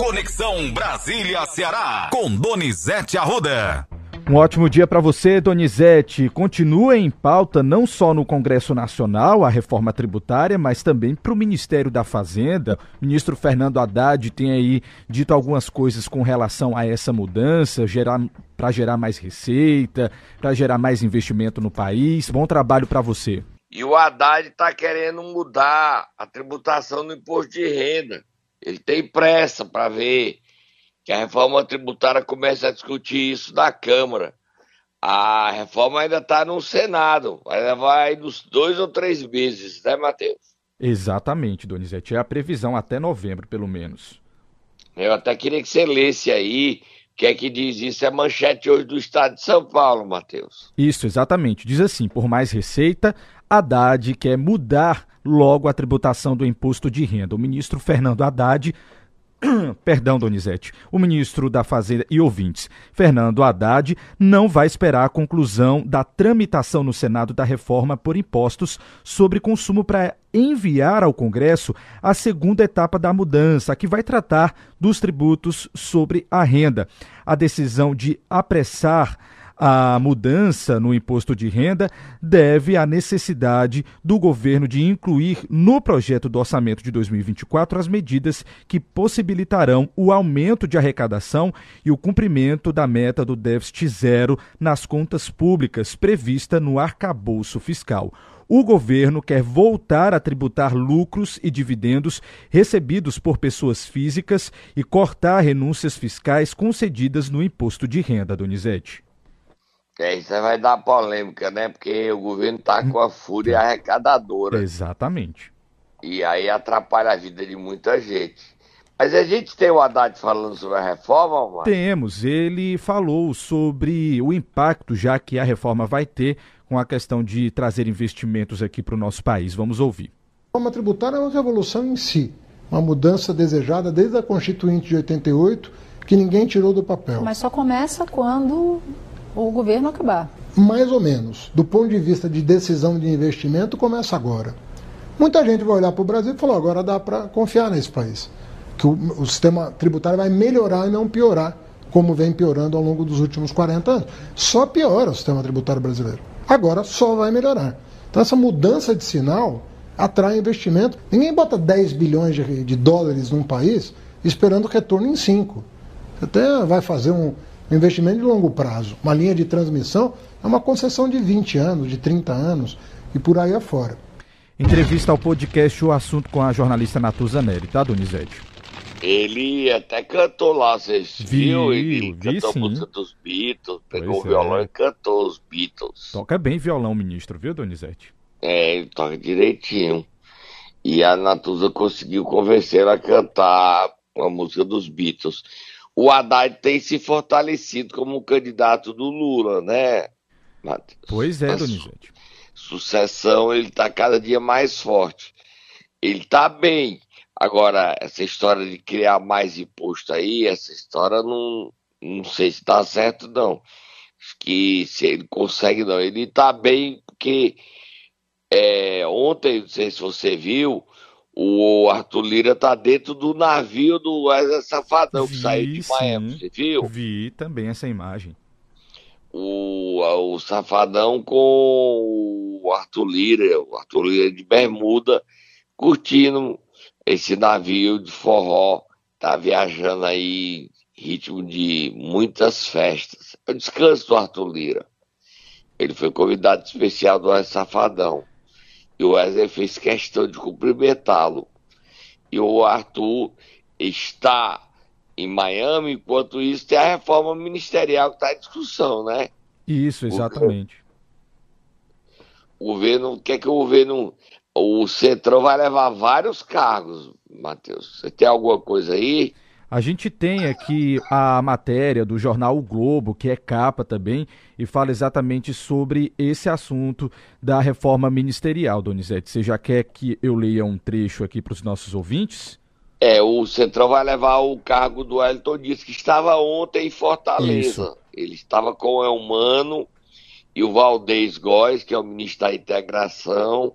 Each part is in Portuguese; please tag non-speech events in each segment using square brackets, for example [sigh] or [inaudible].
Conexão Brasília-Ceará, com Donizete Arruda. Um ótimo dia para você, Donizete. Continua em pauta não só no Congresso Nacional a reforma tributária, mas também para o Ministério da Fazenda. O ministro Fernando Haddad tem aí dito algumas coisas com relação a essa mudança, para gerar mais receita, para gerar mais investimento no país. Bom trabalho para você. E o Haddad está querendo mudar a tributação do imposto de renda. Ele tem pressa para ver que a reforma tributária comece a discutir isso na Câmara. A reforma ainda está no Senado, vai levar aí uns dois ou três meses, né, Matheus? Exatamente, Donizete. É a previsão até novembro, pelo menos. Eu até queria que você lesse aí o que é que diz isso. É manchete hoje do Estado de São Paulo, Matheus. Isso, exatamente. Diz assim: por mais receita, Haddad quer mudar logo a tributação do imposto de renda. O ministro Fernando Haddad [clears throat] Perdão, Donizete. O ministro da Fazenda e ouvintes, Fernando Haddad, não vai esperar a conclusão da tramitação no Senado da reforma por impostos sobre consumo para enviar ao Congresso a segunda etapa da mudança, que vai tratar dos tributos sobre a renda. A decisão de apressar a mudança no imposto de renda deve à necessidade do governo de incluir no projeto do orçamento de 2024 as medidas que possibilitarão o aumento de arrecadação e o cumprimento da meta do déficit zero nas contas públicas prevista no arcabouço fiscal o governo quer voltar a tributar lucros e dividendos recebidos por pessoas físicas e cortar renúncias fiscais concedidas no imposto de renda, Donizete. É, isso vai dar polêmica, né? Porque o governo tá com a fúria arrecadadora. Exatamente. E aí atrapalha a vida de muita gente. Mas a gente tem o Haddad falando sobre a reforma, Omar? Temos. Ele falou sobre o impacto já que a reforma vai ter com a questão de trazer investimentos aqui para o nosso país. Vamos ouvir. A reforma tributária é uma revolução em si, uma mudança desejada desde a Constituinte de 88, que ninguém tirou do papel. Mas só começa quando o governo acabar. Mais ou menos. Do ponto de vista de decisão de investimento, começa agora. Muita gente vai olhar para o Brasil e falar: agora dá para confiar nesse país. Que o, o, sistema tributário vai melhorar e não piorar, como vem piorando ao longo dos últimos 40 anos. Só piora o sistema tributário brasileiro. Agora só vai melhorar. Então, essa mudança de sinal atrai investimento. Ninguém bota 10 bilhões de, de dólares num país esperando retorno em 5. Até vai fazer um, um investimento de longo prazo. Uma linha de transmissão é uma concessão de 20 anos, de 30 anos e por aí afora. Entrevista ao podcast O Assunto com a jornalista Natuza Neri, tá, Donizete? Ele até cantou lá, vocês vi, viu? Ele vi cantou sim. a música dos Beatles, pegou Pois o violão é. e cantou os Beatles. Toca bem violão, ministro, viu, Donizete? É, ele toca direitinho. E a Natuza conseguiu convencer a cantar a música dos Beatles. O Haddad tem se fortalecido como um candidato do Lula, né, Matheus? Pois é, Donizete. Sucessão, ele tá cada dia mais forte. Ele tá bem. Agora, essa história de criar mais imposto aí, essa história não, não sei se tá certo, não. Acho que se ele consegue, não. Ele tá bem porque é, ontem, não sei se você viu, o Arthur Lira tá dentro do navio do Wesley Safadão que Vi, saiu de Miami, sim. você viu? Vi também essa imagem. O, o Safadão com o Arthur Lira, o Arthur Lira de bermuda, curtindo esse navio de forró, tá viajando aí ritmo de muitas festas. É o descanso do Arthur Lira. Ele foi convidado especial do Wesley Safadão. E o Wesley fez questão de cumprimentá-lo. E o Arthur está em Miami, enquanto isso tem a reforma ministerial que está em discussão, né? Isso, exatamente. O governo, o que é que o governo, o Centrão vai levar vários cargos, Matheus. Você tem alguma coisa aí? A gente tem aqui a matéria do jornal O Globo, que é capa também, e fala exatamente sobre esse assunto da reforma ministerial, Donizete. Você já quer que eu leia um trecho aqui para os nossos ouvintes? É, o Centrão vai levar o cargo do Elton Dias, que estava ontem em Fortaleza. Ele estava com o Elmano e o Valdez Góes, que é o ministro da Integração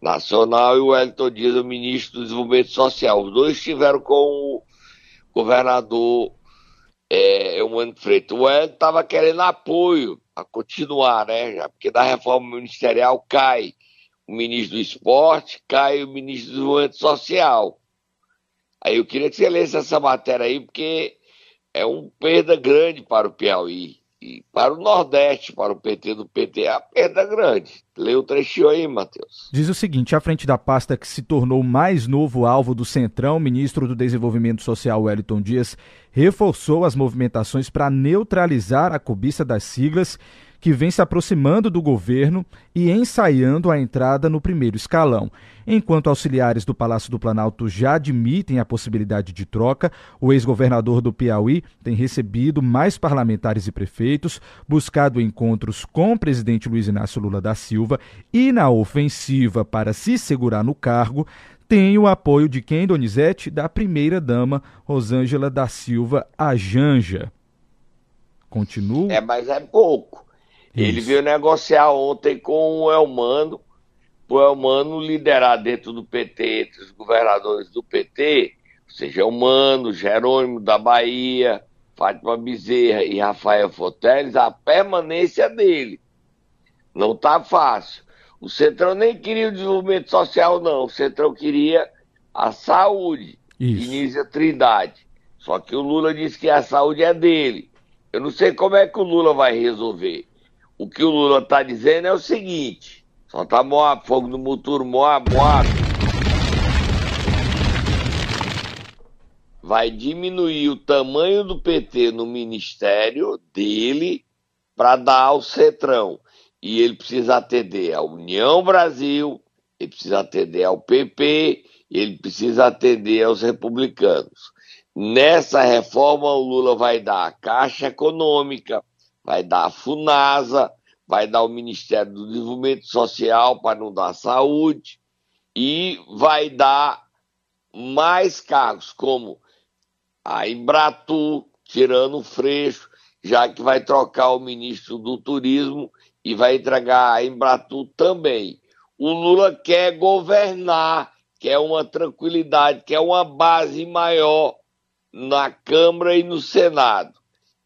Nacional, e o Elton Dias, o ministro do Desenvolvimento Social. Os dois estiveram com o, governador é, Eumano Freitas. O Hélio estava querendo apoio a continuar, né? Já, porque da reforma ministerial cai o ministro do esporte, cai o ministro do desenvolvimento social. Aí eu queria que você lesse essa matéria aí, porque é uma perda grande para o Piauí. E para o Nordeste, para o PT do PT, é a perda grande. Lê o trechinho aí, Matheus. Diz o seguinte: à frente da pasta que se tornou mais novo alvo do Centrão, o ministro do Desenvolvimento Social, Wellington Dias, reforçou as movimentações para neutralizar a cobiça das siglas que vem se aproximando do governo e ensaiando a entrada no primeiro escalão. Enquanto auxiliares do Palácio do Planalto já admitem a possibilidade de troca, o ex-governador do Piauí tem recebido mais parlamentares e prefeitos, buscado encontros com o presidente Luiz Inácio Lula da Silva e, na ofensiva para se segurar no cargo, tem o apoio de quem, Donizete? Da primeira-dama Rosângela da Silva, a Janja. Continua. É, mas é pouco. Ele veio negociar ontem com o Elmano, o Elmano liderar dentro do PT, entre os governadores do PT, ou seja, Elmano, Jerônimo da Bahia, Fátima Bezerra e Rafael Foteles, a permanência dele. Não está fácil. O Centrão nem queria o desenvolvimento social, não. O Centrão queria a saúde. Isso. Inícia Trindade. Só que o Lula disse que a saúde é dele. Eu não sei como é que o Lula vai resolver. O que o Lula está dizendo é o seguinte: tá Moab, fogo no Muturo, Moab, Moab. Vai diminuir o tamanho do PT no ministério dele para dar ao Cetrão. E ele precisa atender à União Brasil, ele precisa atender ao PP, ele precisa atender aos republicanos. Nessa reforma, o Lula vai dar a Caixa Econômica, vai dar a FUNASA, vai dar o Ministério do Desenvolvimento Social para não dar saúde, e vai dar mais cargos, como a Embratur, tirando o Freixo, já que vai trocar o ministro do Turismo e vai entregar a Embratur também. O Lula quer governar, quer uma tranquilidade, quer uma base maior na Câmara e no Senado.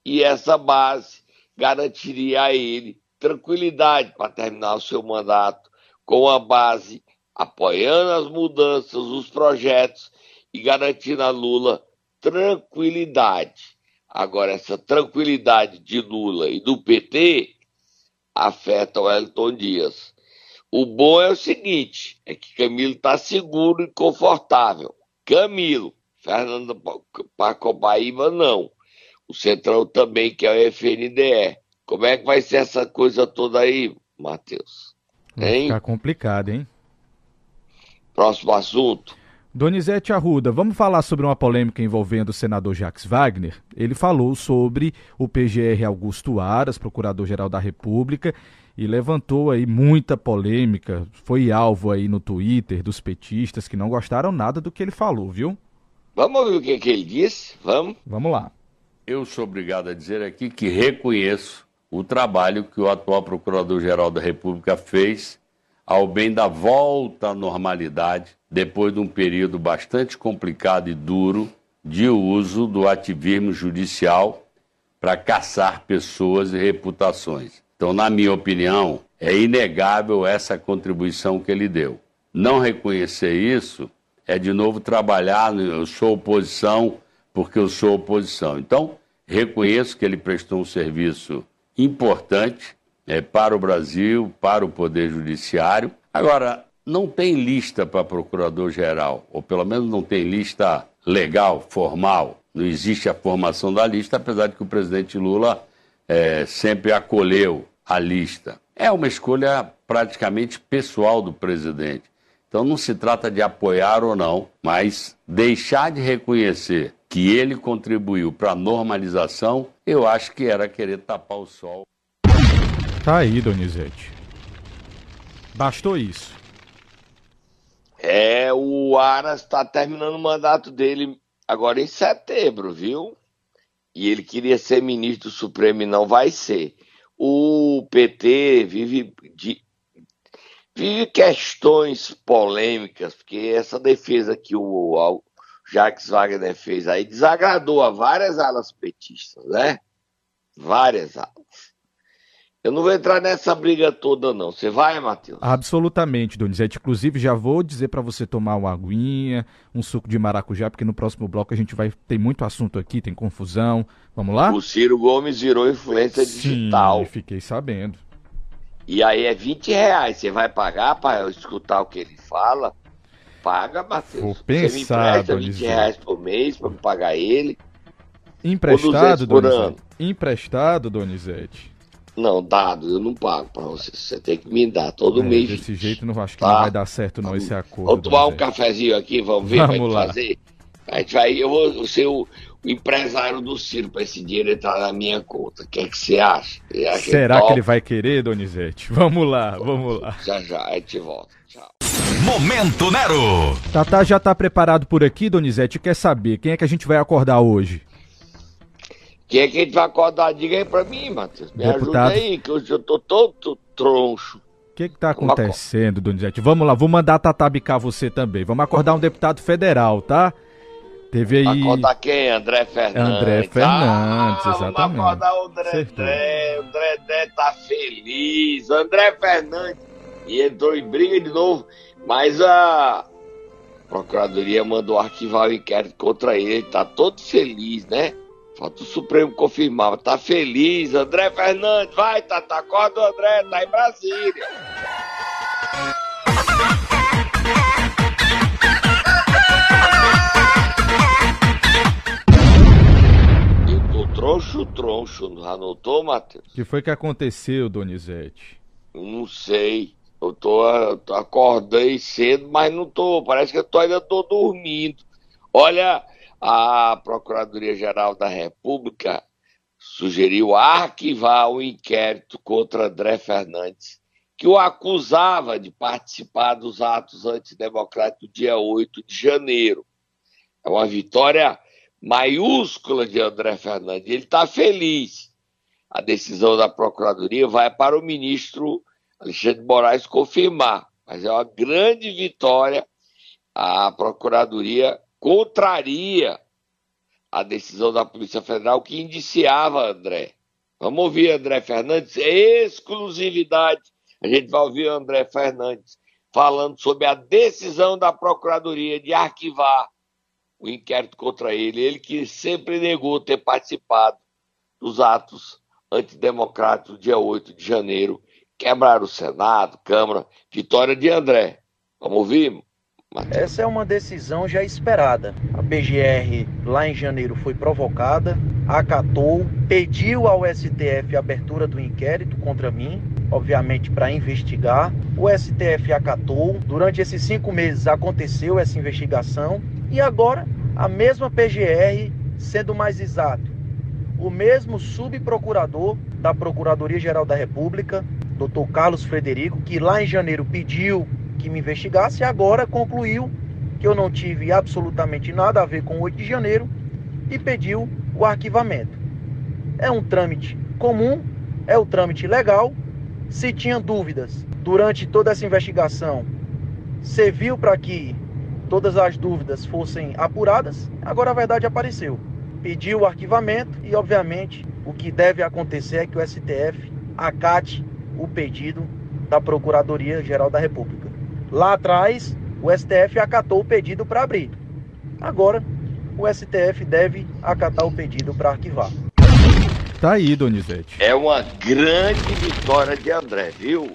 E essa base garantiria a ele tranquilidade para terminar o seu mandato com a base apoiando as mudanças, os projetos e garantindo a Lula tranquilidade. Agora, essa tranquilidade de Lula e do PT afeta o Elton Dias. O bom é o seguinte: é que Camilo está seguro e confortável. Camilo, Fernando Pacobaíba não o Centrão também, que é o FNDE. Como é que vai ser essa coisa toda aí, Matheus? Vai ficar complicado, hein? Próximo assunto. Donizete Arruda, vamos falar sobre uma polêmica envolvendo o senador Jacques Wagner. Ele falou sobre o PGR Augusto Aras, procurador-geral da República, e levantou aí muita polêmica. Foi alvo aí no Twitter dos petistas que não gostaram nada do que ele falou, viu? Vamos ouvir o que, que ele disse? Vamos? Vamos lá eu sou obrigado a dizer aqui que reconheço o trabalho que o atual Procurador-Geral da República fez ao bem da volta à normalidade, depois de um período bastante complicado e duro de uso do ativismo judicial para caçar pessoas e reputações. Então, na minha opinião, é inegável essa contribuição que ele deu. Não reconhecer isso é de novo trabalhar, eu sou oposição porque eu sou oposição. Então, reconheço que ele prestou um serviço importante é, para o Brasil, para o Poder Judiciário. Agora, não tem lista para procurador-geral, ou pelo menos não tem lista legal, formal. Não existe a formação da lista, apesar de que o presidente Lula é, sempre acolheu a lista. É uma escolha praticamente pessoal do presidente. Então não se trata de apoiar ou não, mas deixar de reconhecer que ele contribuiu para a normalização, eu acho que era querer tapar o sol. Tá aí, Donizete. Bastou isso. É, o Aras está terminando o mandato dele agora em setembro, viu? E ele queria ser ministro do Supremo e não vai ser. O PT vive, de, vive questões polêmicas, porque essa defesa que o Jacques Wagner fez aí desagradou a várias alas petistas, né? Várias alas. Eu não vou entrar nessa briga toda, não. Você vai, Matheus? Absolutamente, Donizete. Inclusive, já vou dizer para você tomar uma aguinha, um suco de maracujá, porque no próximo bloco a gente vai ter muito assunto aqui, tem confusão. Vamos lá? O Ciro Gomes virou influência Sim, digital. fiquei sabendo. E aí é 20 reais. Você vai pagar para escutar o que ele fala? Paga, Matheus. Vou Você me pensar, empresta 20 Donizete. reais por mês para pagar ele. Emprestado, 200 por Donizete? Emprestado, Donizete? Não, dado, eu não pago para você. Você tem que me dar todo É, mês. desse jeito não acho que Tá. não vai dar certo não esse acordo. Vamos tomar um cafezinho aqui, vamos ver é Vamos que lá. fazer. A gente vai, eu vou ser o, o empresário do Ciro para esse dinheiro entrar na minha conta. O que é que você acha? Acha Será que topa? ele vai querer, Donizete? Vamos lá, vamos lá. Já já, a gente volta. Momento Nero. Tatá já tá preparado por aqui, Donizete? Quer saber quem é que a gente vai acordar hoje? Quem é que a gente vai acordar? Diga aí pra mim, Matheus. Me Deputado. ajuda aí, que hoje eu tô todo troncho. O que que tá acontecendo, Donizete? Vamos lá, vou mandar a Tatá bicar você também. Vamos acordar um deputado federal, tá? Teve aí... Acordar quem? André Fernandes. André Fernandes, ah, exatamente. Vamos acordar o André. O André André tá feliz. André Fernandes. E entrou em briga de novo. Mas a Procuradoria mandou arquivar o inquérito contra ele. Tá todo feliz, né? Falta o Supremo confirmar. Tá feliz. André Fernandes, vai, Tata. Acorda o André, tá em Brasília. Eu tô troncho, troncho. Já anotou, Matheus? O que foi que aconteceu, Donizete? Não sei. Eu tô, acordei cedo, mas não tô. Parece que eu tô, ainda tô dormindo. Olha, a Procuradoria-Geral da República sugeriu arquivar o inquérito contra André Fernandes, que o acusava de participar dos atos antidemocráticos do dia 8 de janeiro. É uma vitória maiúscula de André Fernandes. Ele está feliz. A decisão da Procuradoria vai para o ministro Alexandre de Moraes confirmar, mas é uma grande vitória. A Procuradoria contraria a decisão da Polícia Federal que indiciava André. Vamos ouvir André Fernandes, exclusividade. A gente vai ouvir André Fernandes falando sobre a decisão da Procuradoria de arquivar o inquérito contra ele. Ele que sempre negou ter participado dos atos antidemocráticos do dia 8 de janeiro. Quebraram o Senado, Câmara. Vitória de André. Vamos ouvir? Essa é uma decisão já esperada. A PGR lá em janeiro foi provocada, acatou, pediu ao STF a abertura do inquérito contra mim, obviamente para investigar. O STF acatou. Durante esses cinco meses aconteceu essa investigação e agora a mesma PGR, sendo mais exato, o mesmo subprocurador da Procuradoria-Geral da República, Dr. Carlos Frederico, que lá em janeiro pediu que me investigasse e agora concluiu que eu não tive absolutamente nada a ver com o 8 de janeiro e pediu o arquivamento. É um trâmite comum, é o trâmite legal. Se tinha dúvidas durante toda essa investigação, serviu para que todas as dúvidas fossem apuradas, agora a verdade apareceu. Pediu o arquivamento e, obviamente, o que deve acontecer é que o STF acate o pedido da Procuradoria-Geral da República. Lá atrás, o STF acatou o pedido para abrir. Agora, o STF deve acatar o pedido para arquivar. Tá aí, Donizete. É uma grande vitória de André, viu?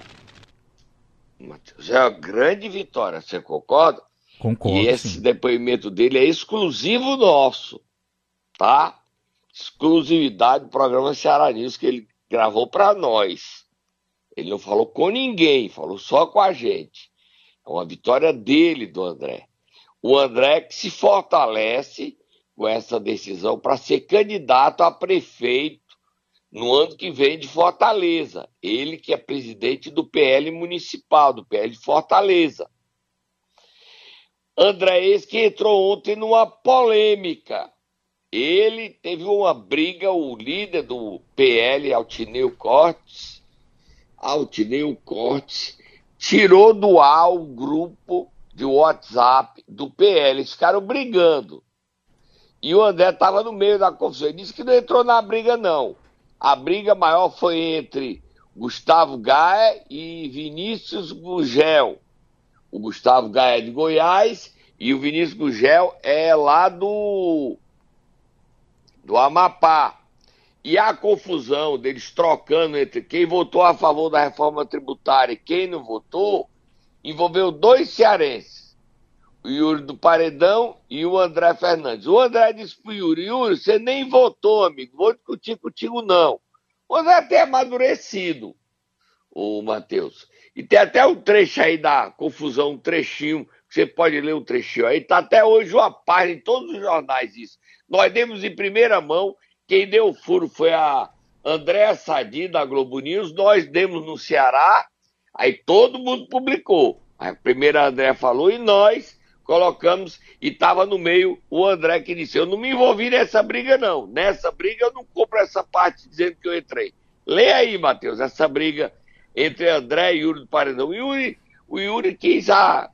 Matheus, é uma grande vitória, você concorda? Concordo. e esse sim. depoimento dele é exclusivo nosso, tá? Exclusividade do programa Ceará News que ele gravou para nós. Ele não falou com ninguém, falou só com a gente. É uma vitória dele, do André. O André que se fortalece com essa decisão para ser candidato a prefeito no ano que vem de Fortaleza. Ele que é presidente do PL municipal, do PL de Fortaleza. André esse que entrou ontem numa polêmica. Ele teve uma briga, o líder do PL, Altineu Cortes, Altineu Cortes, tirou do ar o grupo de WhatsApp do PL. Eles ficaram brigando. E o André estava no meio da confusão. Ele disse que não entrou na briga, não. A briga maior foi entre Gustavo Gaia e Vinícius Gugel. O Gustavo Gaia é de Goiás e o Vinícius Gugel é lá do, do Amapá. E a confusão deles trocando entre quem votou a favor da reforma tributária e quem não votou envolveu dois cearenses o Yuri do Paredão e o André Fernandes. O André disse pro Yuri, Yuri, você nem votou, amigo, vou discutir contigo não. O André até amadurecido, o Matheus. E tem até um trecho aí da confusão, um trechinho, você pode ler um trechinho aí, tá até hoje uma página em todos os jornais isso. Nós demos em primeira mão, quem deu o furo foi a Andréa Sadi, da Globo News, nós demos no Ceará, aí todo mundo publicou. A primeira André falou e nós colocamos e estava no meio o André que disse: Eu não me envolvi nessa briga, não. Nessa briga eu não compro essa parte dizendo que eu entrei. Lê aí, Matheus, essa briga entre André e Yuri do Paredão. O Yuri, o Yuri quis a,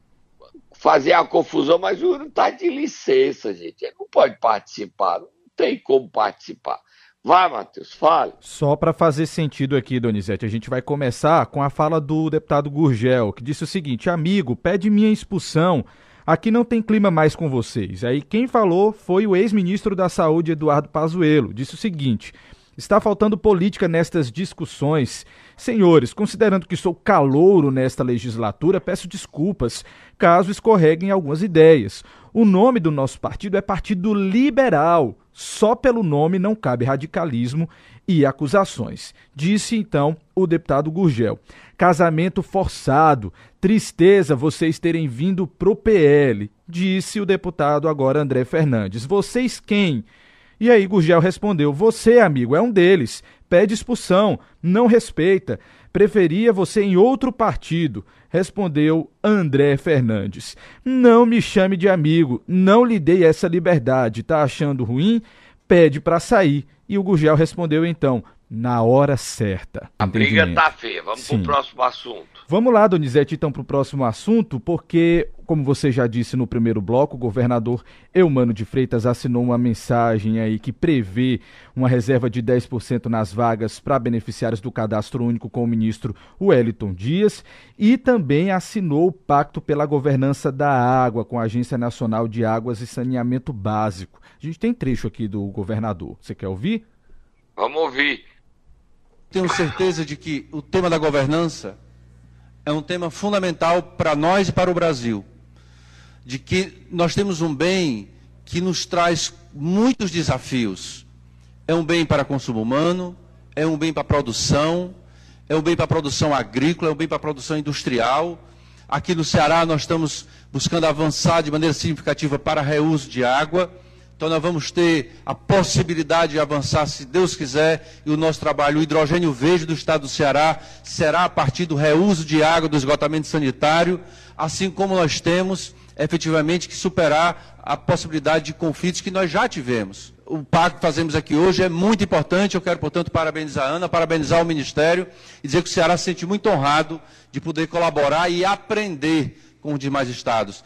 fazer a confusão, mas o Yuri está de licença, gente. Ele não pode participar, não tem como participar. Vai, Matheus, fale. Só para fazer sentido aqui, Donizete, a gente vai começar com a fala do deputado Gurgel, que disse o seguinte: amigo, pede minha expulsão Aqui não tem clima mais com vocês. Aí quem falou foi o ex-ministro da Saúde, Eduardo Pazuello. Disse o seguinte: Está faltando política nestas discussões. Senhores, considerando que sou calouro nesta legislatura, peço desculpas caso escorreguem algumas ideias. O nome do nosso partido é Partido Liberal. Só pelo nome não cabe radicalismo e acusações. Disse então o deputado Gurgel. Casamento forçado. Tristeza vocês terem vindo pro PL, disse o deputado agora André Fernandes. Vocês quem? E aí Gurgel respondeu: Você, amigo, é um deles. Pede expulsão, não respeita. Preferia você em outro partido, respondeu André Fernandes. Não me chame de amigo, não lhe dei essa liberdade. Tá achando ruim? Pede para sair. E o Gurgel respondeu então: na hora certa. A briga tá feia. Vamos Sim. pro próximo assunto. Vamos lá, Donizete, então, para o próximo assunto, porque, como você já disse no primeiro bloco, o governador Eumano de Freitas assinou uma mensagem aí que prevê uma reserva de 10% nas vagas para beneficiários do cadastro único com o ministro Wellington Dias e também assinou o pacto pela governança da água com a Agência Nacional de Águas e Saneamento Básico. A gente tem trecho aqui do governador. Você quer ouvir? Vamos ouvir. Tenho certeza de que o tema da governança é um tema fundamental para nós e para o Brasil. De que nós temos um bem que nos traz muitos desafios. É um bem para consumo humano, é um bem para produção, é um bem para produção agrícola, é um bem para produção industrial. Aqui no Ceará nós estamos buscando avançar de maneira significativa para reuso de água. Então nós vamos ter a possibilidade de avançar, se Deus quiser, e o nosso trabalho, o hidrogênio verde do estado do Ceará, será a partir do reuso de água, do esgotamento sanitário, assim como nós temos efetivamente que superar a possibilidade de conflitos que nós já tivemos. O pacto que fazemos aqui hoje é muito importante. Eu quero, portanto, parabenizar a Ana, parabenizar o Ministério e dizer que o Ceará se sente muito honrado de poder colaborar e aprender com os demais estados.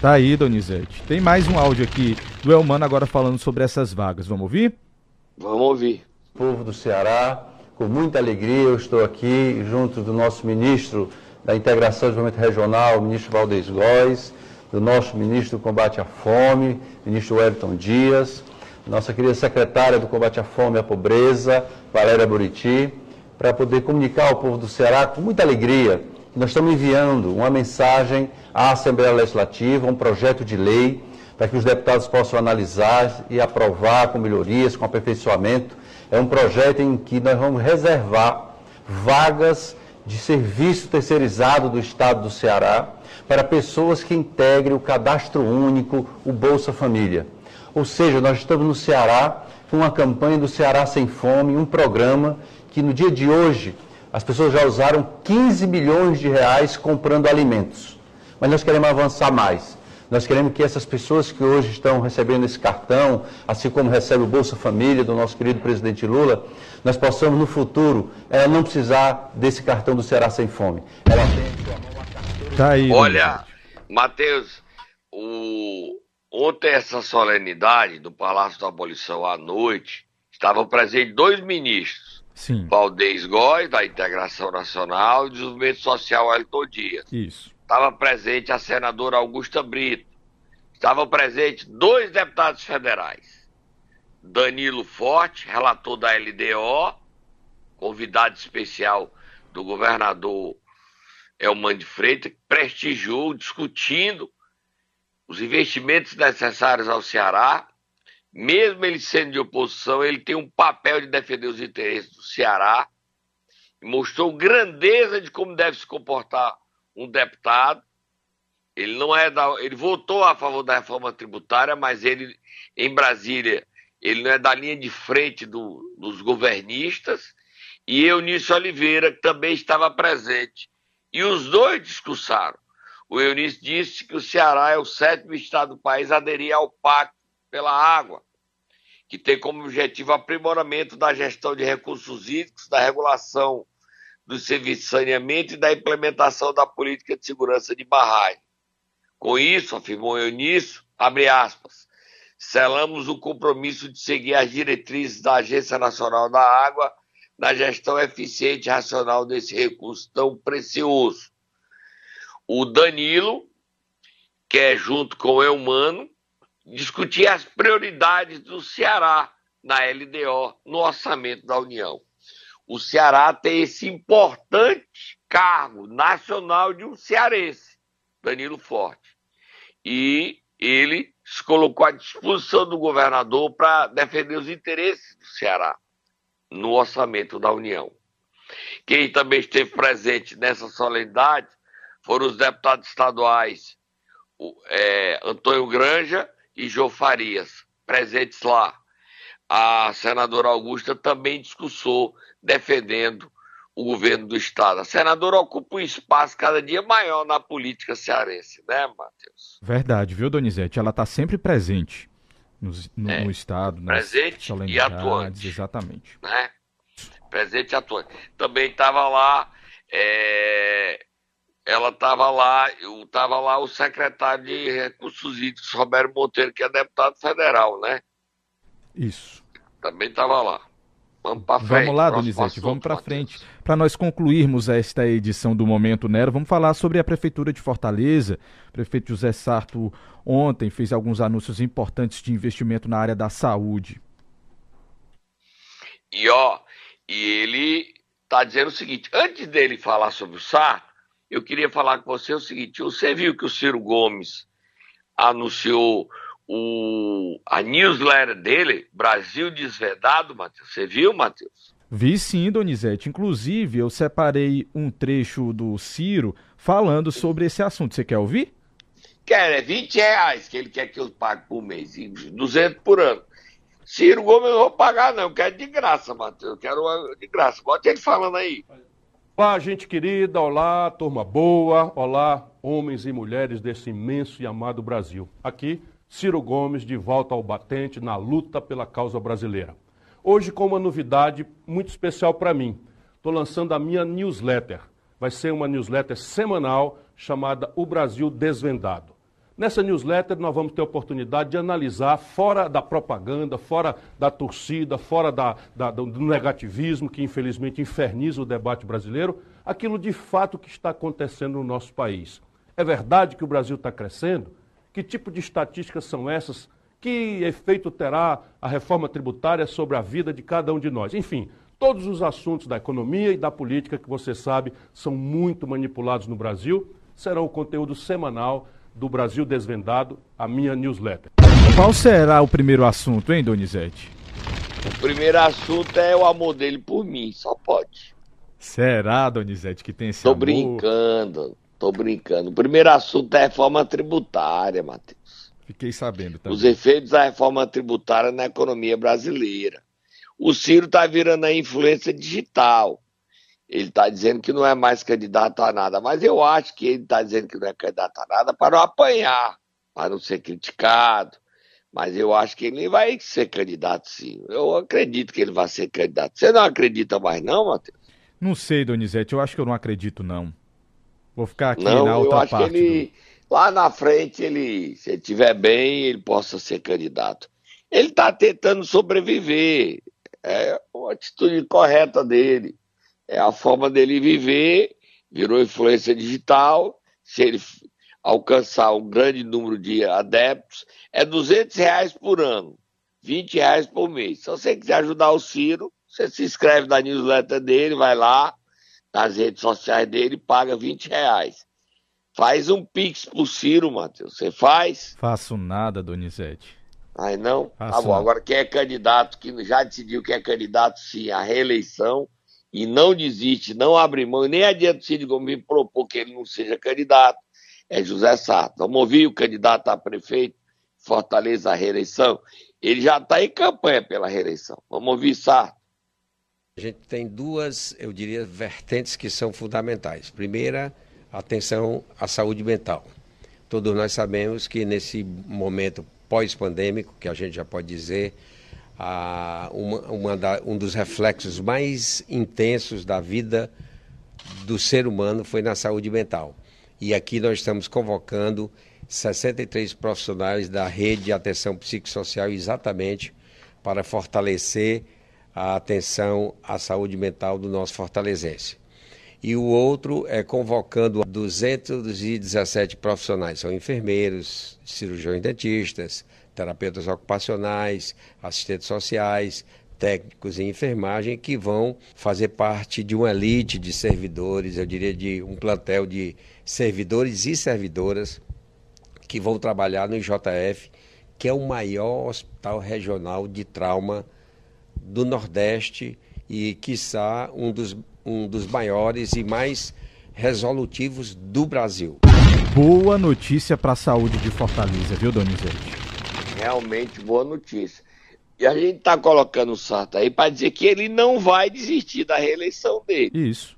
Tá aí, Donizete. Tem mais um áudio aqui do Elmano agora falando sobre essas vagas. Vamos ouvir? Vamos ouvir. Povo do Ceará, com muita alegria eu estou aqui junto do nosso ministro da Integração e Desenvolvimento Regional, o ministro Valdez Góes, do nosso ministro do Combate à Fome, ministro Wellington Dias, nossa querida secretária do Combate à Fome e à Pobreza, Valéria Buriti, para poder comunicar ao povo do Ceará com muita alegria nós estamos enviando uma mensagem à Assembleia Legislativa, um projeto de lei, para que os deputados possam analisar e aprovar com melhorias, com aperfeiçoamento. É um projeto em que nós vamos reservar vagas de serviço terceirizado do Estado do Ceará para pessoas que integrem o cadastro único, o Bolsa Família. Ou seja, nós estamos no Ceará com uma campanha do Ceará Sem Fome, um programa que no dia de hoje as pessoas já usaram 15 milhões de reais comprando alimentos. Mas nós queremos avançar mais. Nós queremos que essas pessoas que hoje estão recebendo esse cartão, assim como recebe o Bolsa Família do nosso querido presidente Lula, nós possamos no futuro ela não precisar desse cartão do Ceará Sem Fome. Ela tem Tá aí. Olha, Matheus, o... ontem essa solenidade do Palácio da Abolição à noite, estavam presentes dois ministros. Sim. Valdez Góes, da Integração Nacional, e Desenvolvimento Social, Elton Dias. Isso. Estava presente a senadora Augusta Brito. Estavam presentes dois deputados federais. Danilo Forte, relator da LDO, convidado especial do governador Elman de Freitas, que prestigiou, discutindo os investimentos necessários ao Ceará. Mesmo ele sendo de oposição, ele tem um papel de defender os interesses do Ceará. Mostrou grandeza de como deve se comportar um deputado. Ele não é da, ele votou a favor da reforma tributária, mas ele em Brasília ele não é da linha de frente do, dos governistas. E Eunício Oliveira que também estava presente. E os dois discursaram. O Eunício disse que o Ceará é o sétimo estado do país a aderir ao Pacto pela Água, que tem como objetivo aprimoramento da gestão de recursos hídricos, da regulação do serviço de saneamento e da implementação da política de segurança de barragem. Com isso, afirmou Eunício, abre aspas, selamos o compromisso de seguir as diretrizes da Agência Nacional da Água na gestão eficiente e racional desse recurso tão precioso. O Danilo, que é junto com o Eumano, discutir as prioridades do Ceará na LDO, no orçamento da União. O Ceará tem esse importante cargo nacional de um cearense, Danilo Forte. E ele se colocou à disposição do governador para defender os interesses do Ceará no orçamento da União. Quem também esteve presente nessa solenidade foram os deputados estaduais é, Antônio Granja e Jô Farias, presentes lá. A senadora Augusta também discursou defendendo o governo do Estado. A senadora ocupa um espaço cada dia maior na política cearense, né, Matheus? Verdade, viu, Donizete? Ela está sempre presente no, no, é, no Estado. Presente e atuante. Exatamente. Né? Presente e atuante. Também estava lá, é, ela estava lá, estava lá o secretário de Recursos Hídricos, Roberto Monteiro, que é deputado federal, né? Isso. Também estava lá. Vamos para frente. Vamos lá, Donizete, vamos para frente. Para nós concluirmos esta edição do Momento Nero, vamos falar sobre a Prefeitura de Fortaleza. O prefeito José Sarto ontem fez alguns anúncios importantes de investimento na área da saúde. E ó, e ele está dizendo o seguinte: antes dele falar sobre o Sarto, eu queria falar com você o seguinte: você viu que o Ciro Gomes anunciou o, a newsletter dele, Brasil Desvedado, Matheus. Você viu, Matheus? Vi sim, Donizete. Inclusive, eu separei um trecho do Ciro falando sobre esse assunto. Você quer ouvir? Quer, é 20 reais que ele quer que eu pague por mês, 200 por ano. Ciro Gomes eu não vou pagar, não. Eu quero de graça, Matheus. Eu quero de graça. Bota ele falando aí. Olá, gente querida. Olá, turma boa. Olá, homens e mulheres desse imenso e amado Brasil. Aqui Ciro Gomes de volta ao batente na luta pela causa brasileira. Hoje com uma novidade muito especial para mim. Estou lançando a minha newsletter. Vai ser uma newsletter semanal chamada O Brasil Desvendado. Nessa newsletter nós vamos ter a oportunidade de analisar, fora da propaganda, fora da torcida, fora da, da, do negativismo que infelizmente inferniza o debate brasileiro, aquilo de fato que está acontecendo no nosso país. É verdade que o Brasil está crescendo? Que tipo de estatísticas são essas? Que efeito terá a reforma tributária sobre a vida de cada um de nós? Enfim, todos os assuntos da economia e da política que você sabe são muito manipulados no Brasil serão o conteúdo semanal do Brasil Desvendado, a minha newsletter. Qual será o primeiro assunto, hein, Donizete? O primeiro assunto é o amor dele por mim, só pode. Será, Donizete, que tem esse Tô amor? brincando. Tô brincando. O primeiro assunto é a reforma tributária, Matheus. Fiquei sabendo também. Os efeitos da reforma tributária na economia brasileira. O Ciro está virando a influência digital. Ele está dizendo que não é mais candidato a nada, mas eu acho que ele está dizendo que não é candidato a nada para não apanhar, para não ser criticado. Mas eu acho que ele vai ser candidato sim. Eu acredito que ele vai ser candidato. Você não acredita mais, não, Matheus? Não sei, Donizete, eu acho que eu não acredito, não. Vou ficar aqui não, na outra eu acho parte. que ele, lá na frente, ele, se ele estiver bem, ele possa ser candidato. Ele está tentando sobreviver. É uma atitude correta dele. É a forma dele viver, virou influência digital. Se ele alcançar um grande número de adeptos, é 200 reais por ano, 20 reais por mês. Se você quiser ajudar o Ciro, você se inscreve na newsletter dele, vai lá nas redes sociais dele, paga 20 reais. Faz um pix pro Ciro, Matheus. Você faz? Faço nada, Donizete. Ai, não? Faço tá bom. nada. Agora, quem é candidato, que já decidiu que é candidato sim à reeleição e não desiste, não abre mão, nem adianta o Cid Gomes me propor que ele não seja candidato, é José Sarto. Vamos ouvir o candidato a prefeito, Fortaleza, reeleição. Ele já está em campanha pela reeleição. Vamos ouvir Sarto. A gente tem duas, eu diria, vertentes que são fundamentais. Primeira, atenção à saúde mental. Todos nós sabemos que nesse momento pós-pandêmico, que a gente já pode dizer, ah, uma, uma da, um dos reflexos mais intensos da vida do ser humano foi na saúde mental. E aqui nós estamos convocando 63 profissionais da rede de atenção psicossocial exatamente para fortalecer a atenção à saúde mental do nosso fortalezense. E o outro é convocando 217 profissionais, são enfermeiros, cirurgiões dentistas, terapeutas ocupacionais, assistentes sociais, técnicos em enfermagem que vão fazer parte de uma elite de servidores, eu diria de um plantel de servidores e servidoras que vão trabalhar no IJF, que é o maior hospital regional de trauma do Nordeste e, quiçá, um dos, um dos maiores e mais resolutivos do Brasil. Boa notícia para a saúde de Fortaleza, viu, Donizete? Realmente boa notícia. E a gente está colocando o Sarto aí para dizer que ele não vai desistir da reeleição dele. Isso.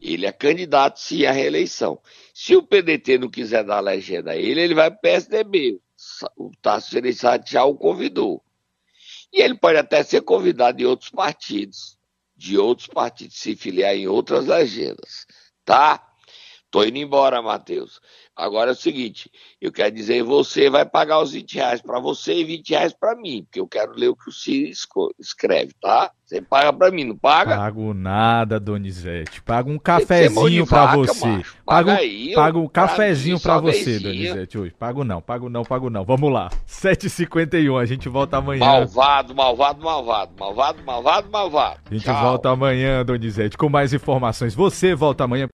Ele é candidato sim à reeleição. Se o PDT não quiser dar a legenda a ele, ele vai para o PSDB. O Tasso Gereissati já o convidou. E ele pode até ser convidado de outros partidos, de outros partidos se filiar em outras legendas, tá? Tô indo embora, Matheus. Agora é o seguinte, eu quero dizer, você vai pagar os 20 reais para você e 20 reais para mim, porque eu quero ler o que o Ciro escreve, tá? Você paga para mim, não paga? Pago nada, Donizete. Pago um cafezinho para você. Macho. Paga aí, pago um cafezinho para você. Donizete, hoje. Pago não, pago não, pago não. Vamos lá. 7h51, a gente volta amanhã. Malvado, malvado, malvado, malvado, malvado, malvado. A gente Tchau. volta amanhã, Donizete, com mais informações. Você volta amanhã.